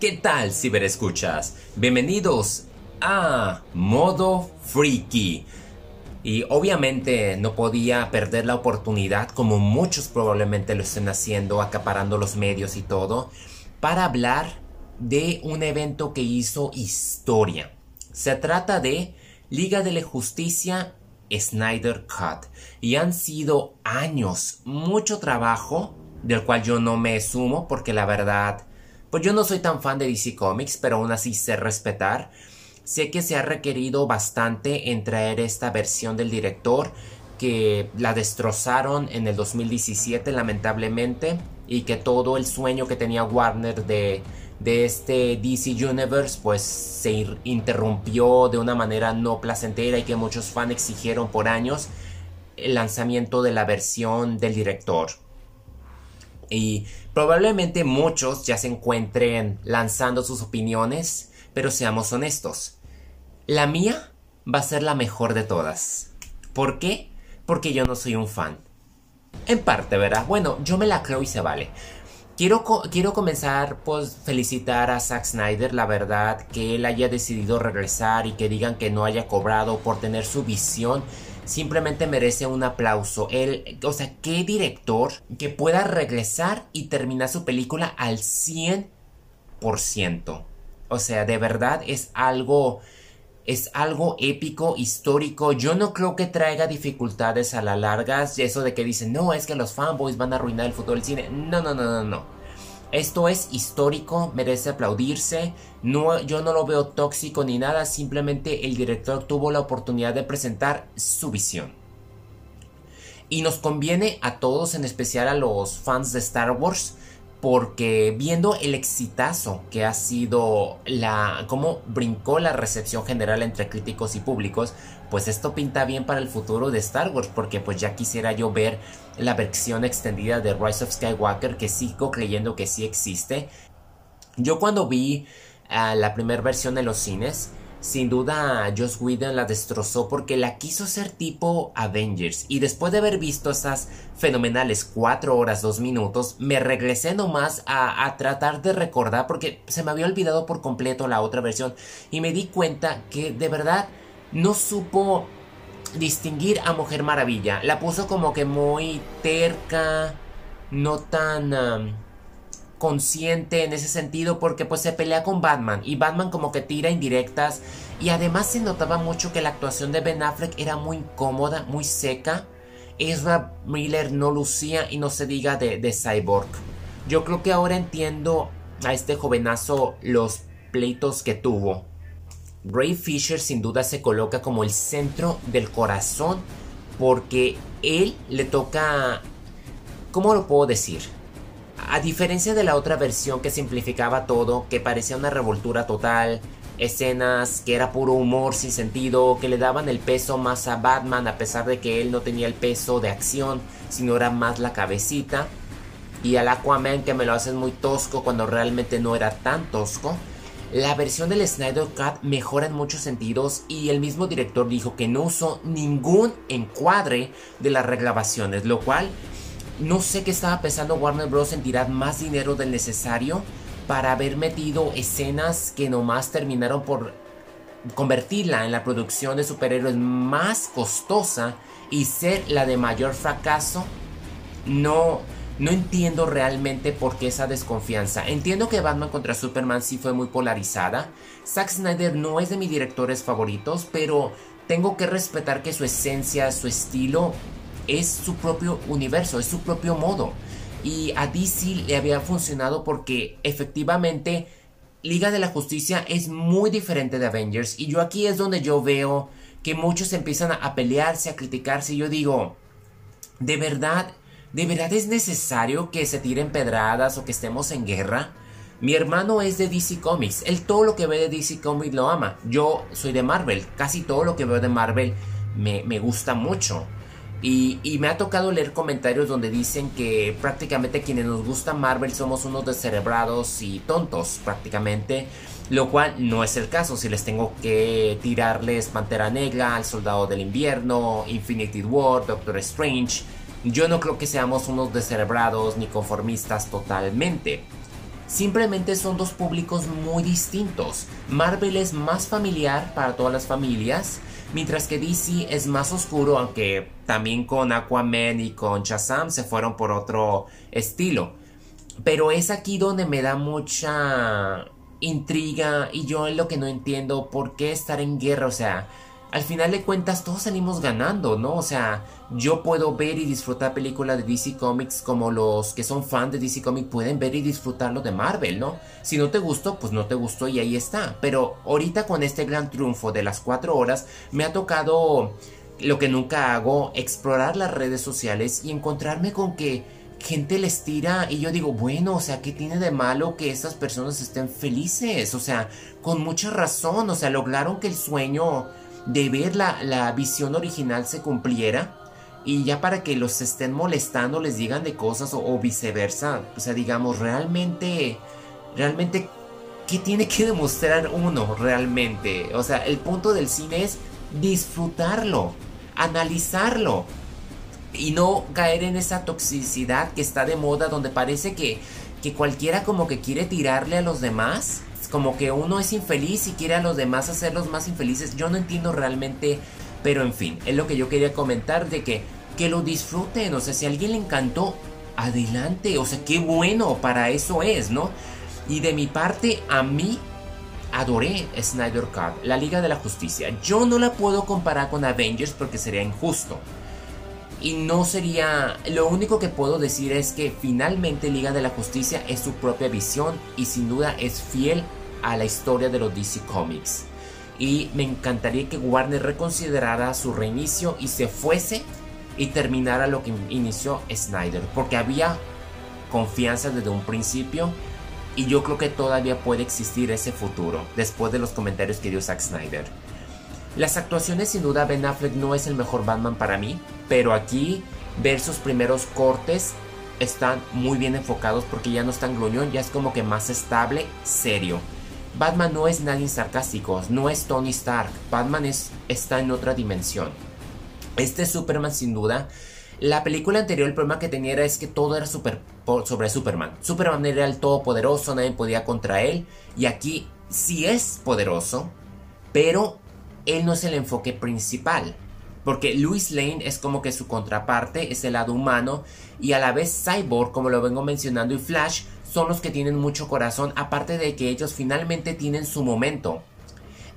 ¿Qué tal, ciberescuchas? Bienvenidos a Modo Freaky. Y obviamente no podía perder la oportunidad, como muchos probablemente lo estén haciendo, acaparando los medios y todo, para hablar de un evento que hizo historia. Se trata de Liga de la Justicia Snyder Cut. Y han sido años, mucho trabajo, del cual yo no me sumo porque la verdad, pues yo no soy tan fan de DC Comics, pero aún así sé respetar. Sé que se ha requerido bastante en traer esta versión del director que la destrozaron en el 2017 lamentablemente y que todo el sueño que tenía Warner de, de este DC Universe pues se interrumpió de una manera no placentera y que muchos fans exigieron por años el lanzamiento de la versión del director. Y probablemente muchos ya se encuentren lanzando sus opiniones, pero seamos honestos. La mía va a ser la mejor de todas. ¿Por qué? Porque yo no soy un fan. En parte, ¿verdad? Bueno, yo me la creo y se vale. Quiero, quiero comenzar pues felicitar a Zack Snyder, la verdad, que él haya decidido regresar y que digan que no haya cobrado por tener su visión simplemente merece un aplauso. Él, o sea, qué director que pueda regresar y terminar su película al 100%. O sea, de verdad es algo es algo épico, histórico. Yo no creo que traiga dificultades a la larga. Eso de que dicen, no, es que los fanboys van a arruinar el futuro del cine. No, no, no, no, no. Esto es histórico, merece aplaudirse. No, yo no lo veo tóxico ni nada, simplemente el director tuvo la oportunidad de presentar su visión. Y nos conviene a todos, en especial a los fans de Star Wars, porque viendo el exitazo que ha sido la cómo brincó la recepción general entre críticos y públicos, pues esto pinta bien para el futuro de Star Wars, porque pues ya quisiera yo ver la versión extendida de Rise of Skywalker que sigo creyendo que sí existe. Yo cuando vi ah, la primera versión en los cines, sin duda, Joss Whedon la destrozó porque la quiso ser tipo Avengers. Y después de haber visto esas fenomenales 4 horas 2 minutos, me regresé nomás a, a tratar de recordar porque se me había olvidado por completo la otra versión. Y me di cuenta que de verdad no supo distinguir a Mujer Maravilla. La puso como que muy terca, no tan consciente en ese sentido porque pues se pelea con Batman y Batman como que tira indirectas y además se notaba mucho que la actuación de Ben Affleck era muy incómoda, muy seca. Ezra Miller no lucía y no se diga de, de Cyborg. Yo creo que ahora entiendo a este jovenazo los pleitos que tuvo. Ray Fisher sin duda se coloca como el centro del corazón porque él le toca... ¿Cómo lo puedo decir? A diferencia de la otra versión que simplificaba todo, que parecía una revoltura total, escenas que era puro humor sin sentido, que le daban el peso más a Batman a pesar de que él no tenía el peso de acción, sino era más la cabecita, y al Aquaman que me lo hacen muy tosco cuando realmente no era tan tosco. La versión del Snyder Cut mejora en muchos sentidos y el mismo director dijo que no usó ningún encuadre de las regrabaciones, lo cual no sé qué estaba pensando Warner Bros. en tirar más dinero del necesario para haber metido escenas que nomás terminaron por convertirla en la producción de superhéroes más costosa y ser la de mayor fracaso. No, no entiendo realmente por qué esa desconfianza. Entiendo que Batman contra Superman sí fue muy polarizada. Zack Snyder no es de mis directores favoritos, pero tengo que respetar que su esencia, su estilo es su propio universo, es su propio modo. Y a DC le había funcionado porque efectivamente Liga de la Justicia es muy diferente de Avengers. Y yo aquí es donde yo veo que muchos empiezan a pelearse, a criticarse. Y yo digo, ¿de verdad, de verdad es necesario que se tiren pedradas o que estemos en guerra? Mi hermano es de DC Comics. Él todo lo que ve de DC Comics lo ama. Yo soy de Marvel. Casi todo lo que veo de Marvel me, me gusta mucho. Y, me ha tocado leer comentarios donde dicen que prácticamente quienes nos gusta Marvel somos unos descerebrados y tontos prácticamente. Lo cual no es el caso si les tengo que tirarles Pantera Negra, El Soldado del Invierno, Infinity War, Doctor Strange. Yo no creo que seamos unos descerebrados ni conformistas totalmente. Simplemente son dos públicos muy distintos. Marvel es más familiar para todas las familias, mientras que DC es más oscuro, aunque también con Aquaman y con Shazam se fueron por otro estilo. Pero es aquí donde me da mucha intriga y yo es lo que no entiendo por qué estar en guerra, o sea, al final de cuentas todos salimos ganando, ¿no? O sea, yo puedo ver y disfrutar películas de DC Comics como los que son fans de DC Comics pueden ver y disfrutarlo de Marvel, ¿no? Si no te gustó, pues no te gustó y ahí está. Pero ahorita con este gran triunfo de las cuatro horas, me ha tocado lo que nunca hago, explorar las redes sociales y encontrarme con que gente les tira y yo digo, bueno, o sea, ¿qué tiene de malo que estas personas estén felices? O sea, con mucha razón, o sea, lograron que el sueño de ver la, visión original se cumpliera y ya para que los estén molestando les digan de cosas o, viceversa, o sea, digamos, realmente, realmente, ¿qué tiene que demostrar uno realmente? O sea, el punto del cine es disfrutarlo, analizarlo y no caer en esa toxicidad que está de moda donde parece que, que cualquiera como que quiere tirarle a los demás como que uno es infeliz y quiere a los demás hacerlos más infelices. Yo no entiendo realmente, pero en fin, es lo que yo quería comentar de que, que lo disfruten. O sea, si a alguien le encantó, adelante. O sea, qué bueno, para eso es, ¿no? Y de mi parte, a mí adoré Snyder Cut, la Liga de la Justicia. Yo no la puedo comparar con Avengers porque sería injusto. Y no sería... Lo único que puedo decir es que finalmente Liga de la Justicia es su propia visión y sin duda es fiel a la historia de los DC Comics. Y me encantaría que Warner reconsiderara su reinicio y se fuese y terminara lo que inició Snyder. Porque había confianza desde un principio y yo creo que todavía puede existir ese futuro después de los comentarios que dio Zack Snyder. Las actuaciones sin duda Ben Affleck no es el mejor Batman para mí, pero aquí ver sus primeros cortes están muy bien enfocados porque ya no es tan ya es como que más estable, serio. Batman no es nadie sarcástico, no es Tony Stark. Batman es, está en otra dimensión. Este Superman sin duda. La película anterior el problema que tenía era es que todo era sobre Superman. Superman era el todopoderoso, nadie podía contra él. Y aquí sí es poderoso, pero él no es el enfoque principal. Porque Louis Lane es como que su contraparte, es el lado humano, y a la vez Cyborg, como lo vengo mencionando, y Flash son los que tienen mucho corazón, aparte de que ellos finalmente tienen su momento.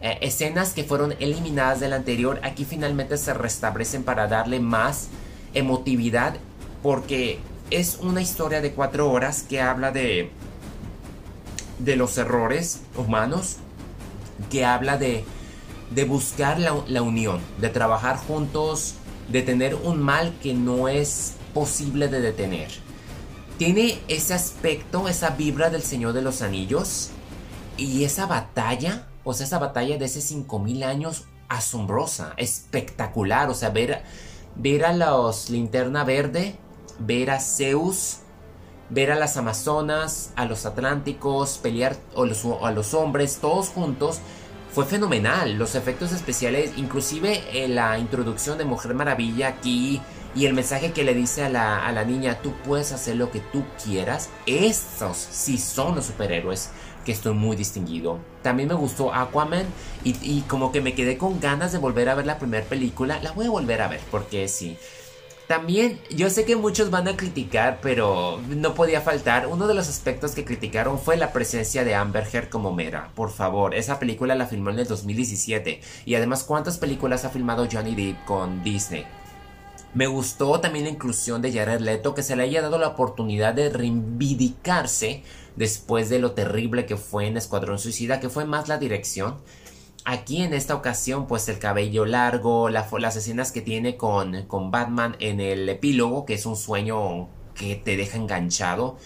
Eh, escenas que fueron eliminadas del anterior, aquí finalmente se restablecen para darle más emotividad, porque es una historia de cuatro horas que habla de, de los errores humanos, que habla de, de buscar la, la unión, de trabajar juntos, de tener un mal que no es posible de detener tiene ese aspecto, esa vibra del Señor de los Anillos y esa batalla, o sea, esa batalla de ese 5000 años asombrosa, espectacular, o sea, ver, ver a los linterna verde, ver a Zeus, ver a las Amazonas, a los Atlánticos, pelear a los hombres, todos juntos, fue fenomenal. Los efectos especiales, inclusive eh, la introducción de Mujer Maravilla aquí, y el mensaje que le dice a la, niña, tú puedes hacer lo que tú quieras. Estos sí son los superhéroes que estoy muy distinguido. También me gustó Aquaman y, como que me quedé con ganas de volver a ver la primera película. La voy a volver a ver porque sí. También yo sé que muchos van a criticar, pero no podía faltar. Uno de los aspectos que criticaron fue la presencia de Amber Heard como Mera. Por favor, esa película la filmó en el 2017. Y además, ¿cuántas películas ha filmado Johnny Depp con Disney? Me gustó también la inclusión de Jared Leto, que se le haya dado la oportunidad de reivindicarse después de lo terrible que fue en Escuadrón Suicida, que fue más la dirección. Aquí en esta ocasión, pues el cabello largo, las escenas que tiene con, con Batman en el epílogo, que es un sueño que te deja enganchado.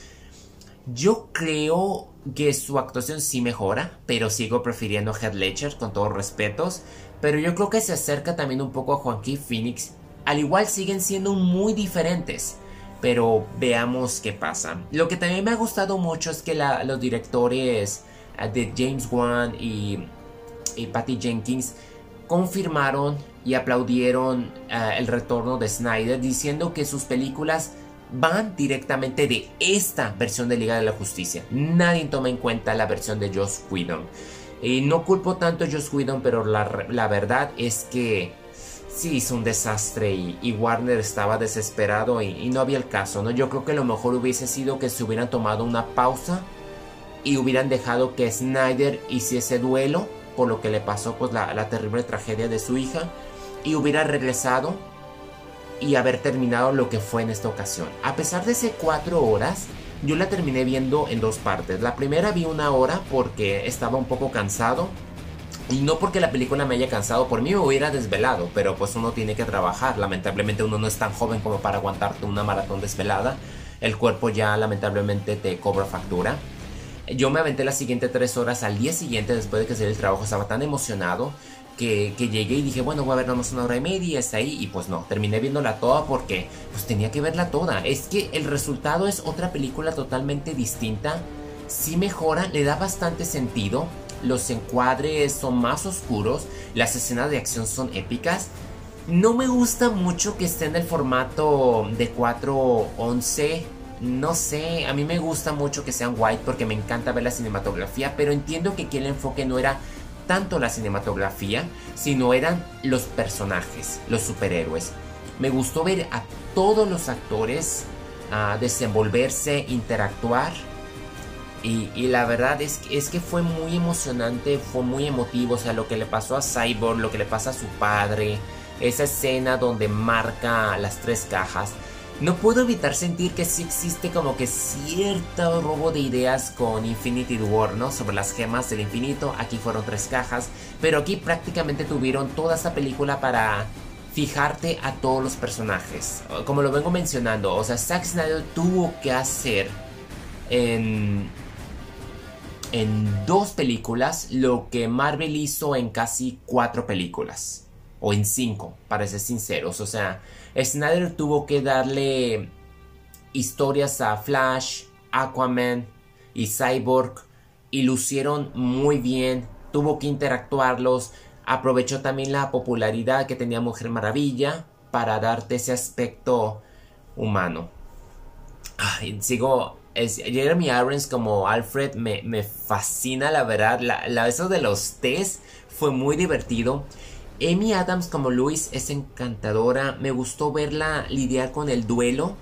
Yo creo que su actuación sí mejora, pero sigo prefiriendo a Heath Ledger con todos respetos. Pero yo creo que se acerca también un poco a Joaquín Phoenix al igual siguen siendo muy diferentes. Pero veamos qué pasa. Lo que también me ha gustado mucho es que los directores eh, de James Wan y, Patty Jenkins confirmaron y aplaudieron eh, el retorno de Snyder diciendo que sus películas van directamente de esta versión de Liga de la Justicia. Nadie toma en cuenta la versión de Joss Whedon. Y no culpo tanto a Joss Whedon, pero la, verdad es que sí hizo un desastre y, Warner estaba desesperado y, no había el caso, ¿no? Yo creo que lo mejor hubiese sido que se hubieran tomado una pausa y hubieran dejado que Snyder hiciese duelo por lo que le pasó pues la, terrible tragedia de su hija y hubiera regresado y haber terminado lo que fue en esta ocasión. A pesar de ese cuatro horas, yo la terminé viendo en dos partes. La primera vi una hora porque estaba un poco cansado. Y no porque la película me haya cansado, por mí me hubiera desvelado, pero pues uno tiene que trabajar. Lamentablemente uno no es tan joven como para aguantarte una maratón desvelada. El cuerpo ya lamentablemente te cobra factura. Yo me aventé las siguientes tres horas al día siguiente después de que saliera el trabajo, estaba tan emocionado que, llegué y dije, bueno, voy a ver una hora y media, está ahí. Y pues no, terminé viéndola toda porque pues tenía que verla toda. Es que el resultado es otra película totalmente distinta. Sí mejora, le da bastante sentido. Los encuadres son más oscuros. Las escenas de acción son épicas. No me gusta mucho que esté en el formato de 4.11. No sé, a mí me gusta mucho que sean white porque me encanta ver la cinematografía, pero entiendo que aquí el enfoque no era tanto la cinematografía, sino eran los personajes, los superhéroes. Me gustó ver a todos los actores a desenvolverse, interactuar. Y, la verdad es, es que fue muy emocionante, fue muy emotivo. O sea, lo que le pasó a Cyborg, lo que le pasa a su padre, esa escena donde marca las tres cajas. No puedo evitar sentir que sí existe como que cierto robo de ideas con Infinity War, ¿no? Sobre las gemas del infinito. Aquí fueron tres cajas. Pero aquí prácticamente tuvieron toda esta película para fijarte a todos los personajes. Como lo vengo mencionando, o sea, Zack Snyder tuvo que hacer en, en dos películas lo que Marvel hizo en casi cuatro películas. O en cinco, para ser sinceros. O sea, Snyder tuvo que darle historias a Flash, Aquaman y Cyborg y lucieron muy bien. Tuvo que interactuarlos. Aprovechó también la popularidad que tenía Mujer Maravilla para darte ese aspecto humano. sigo. Jeremy Irons como Alfred me, fascina, la verdad. La, eso de los test fue muy divertido. Amy Adams como Luis es encantadora. Me gustó verla lidiar con el duelo.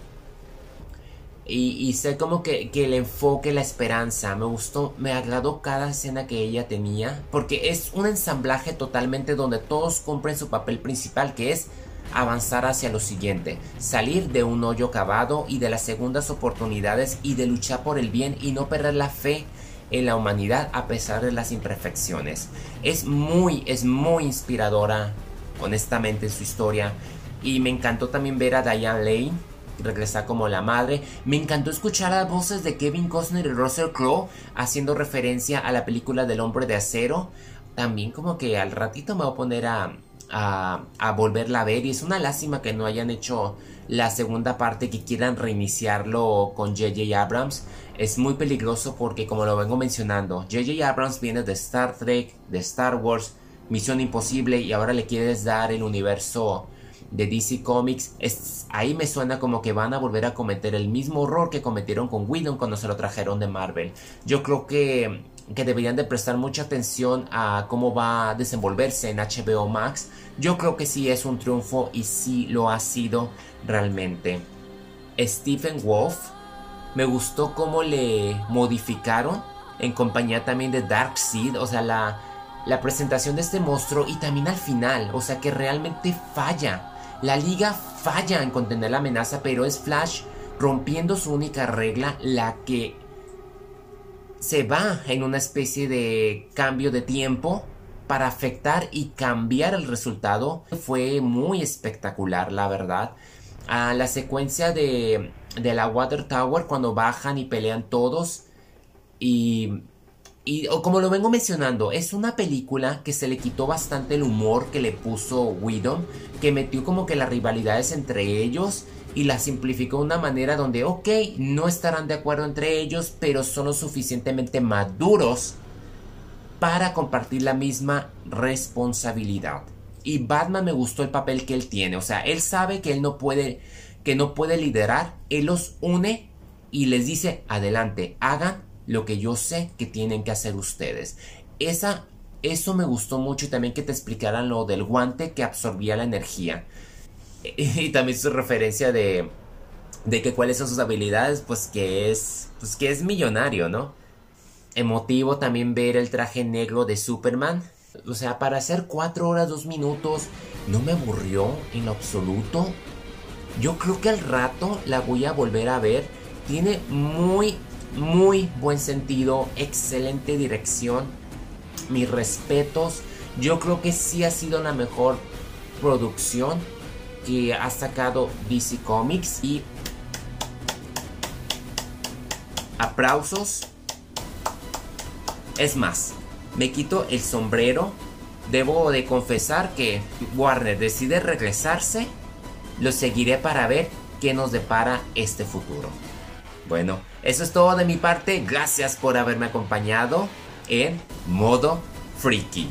Y, sé como que, que, el enfoque, la esperanza. Me gustó, me agradó cada escena que ella tenía. Porque es un ensamblaje totalmente donde todos cumplen su papel principal, que es avanzar hacia lo siguiente. Salir de un hoyo cavado y de las segundas oportunidades y de luchar por el bien y no perder la fe en la humanidad a pesar de las imperfecciones. Es muy, es muy inspiradora, honestamente, su historia. Y me encantó también ver a Diane Lane regresar como la madre. Me encantó escuchar las voces de Kevin Costner y Russell Crowe haciendo referencia a la película del hombre de acero. También como que al ratito me voy a poner a, a, volverla a ver. Y es una lástima que no hayan hecho la segunda parte que quieran reiniciarlo con JJ Abrams es muy peligroso porque como lo vengo mencionando, JJ Abrams viene de Star Trek, de Star Wars, Misión Imposible y ahora le quieres dar el universo de DC Comics, es, ahí me suena como que van a volver a cometer el mismo error que cometieron con Whedon cuando se lo trajeron de Marvel. Yo creo que, que deberían de prestar mucha atención a cómo va a desenvolverse en HBO Max. Yo creo que sí es un triunfo y sí lo ha sido realmente. Stephen Wolf, me gustó cómo le modificaron en compañía también de Darkseid, o sea, la, la presentación de este monstruo y también al final, o sea, que realmente falla. La liga falla en contener la amenaza, pero es Flash rompiendo su única regla, la que se va en una especie de cambio de tiempo para afectar y cambiar el resultado. Fue muy espectacular, la verdad a la secuencia de, de la Water Tower cuando bajan y pelean todos. Y, y como lo vengo mencionando, es una película que se le quitó bastante el humor que le puso Whedon, que metió como que las rivalidades entre ellos y la simplificó de una manera donde, ok, no estarán de acuerdo entre ellos, pero son lo suficientemente maduros para compartir la misma responsabilidad. Y Batman me gustó el papel que él tiene. O sea, él sabe que él no puede que no puede liderar, Él los une y les dice, adelante, hagan lo que yo sé que tienen que hacer ustedes. Esa, eso me gustó mucho y también que te explicaran lo del guante que absorbía la energía. Y también su referencia de, de que cuáles son sus habilidades, pues que es, pues que es millonario, ¿no? Emotivo también ver el traje negro de Superman. O sea, para hacer 4 horas 2 minutos no me aburrió en lo absoluto. Yo creo que al rato la voy a volver a ver. Tiene muy, muy buen sentido, excelente dirección. Mis respetos. Yo creo que sí ha sido la mejor producción que ha sacado DC Comics y aplausos. Es más, me quito el sombrero. Debo de confesar que Warner decide regresarse. Lo seguiré para ver qué nos depara este futuro. Bueno, eso es todo de mi parte. Gracias por haberme acompañado en modo freaky.